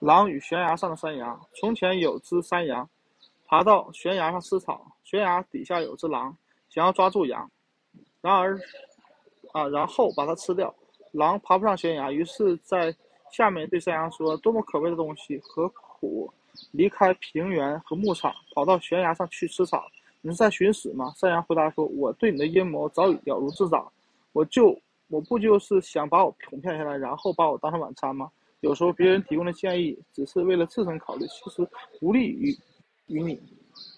狼与悬崖上的山羊。从前有只山羊，爬到悬崖上吃草。悬崖底下有只狼，想要抓住羊，然而，啊，然后把它吃掉。狼爬不上悬崖，于是在下面对山羊说：“多么可悲的东西，何苦离开平原和牧场，跑到悬崖上去吃草？你是在寻死吗？”山羊回答说：“我对你的阴谋早已了如指掌，我就我不就是想把我哄骗下来，然后把我当成晚餐吗？”有时候别人提供的建议只是为了自身考虑，其实无利于于你。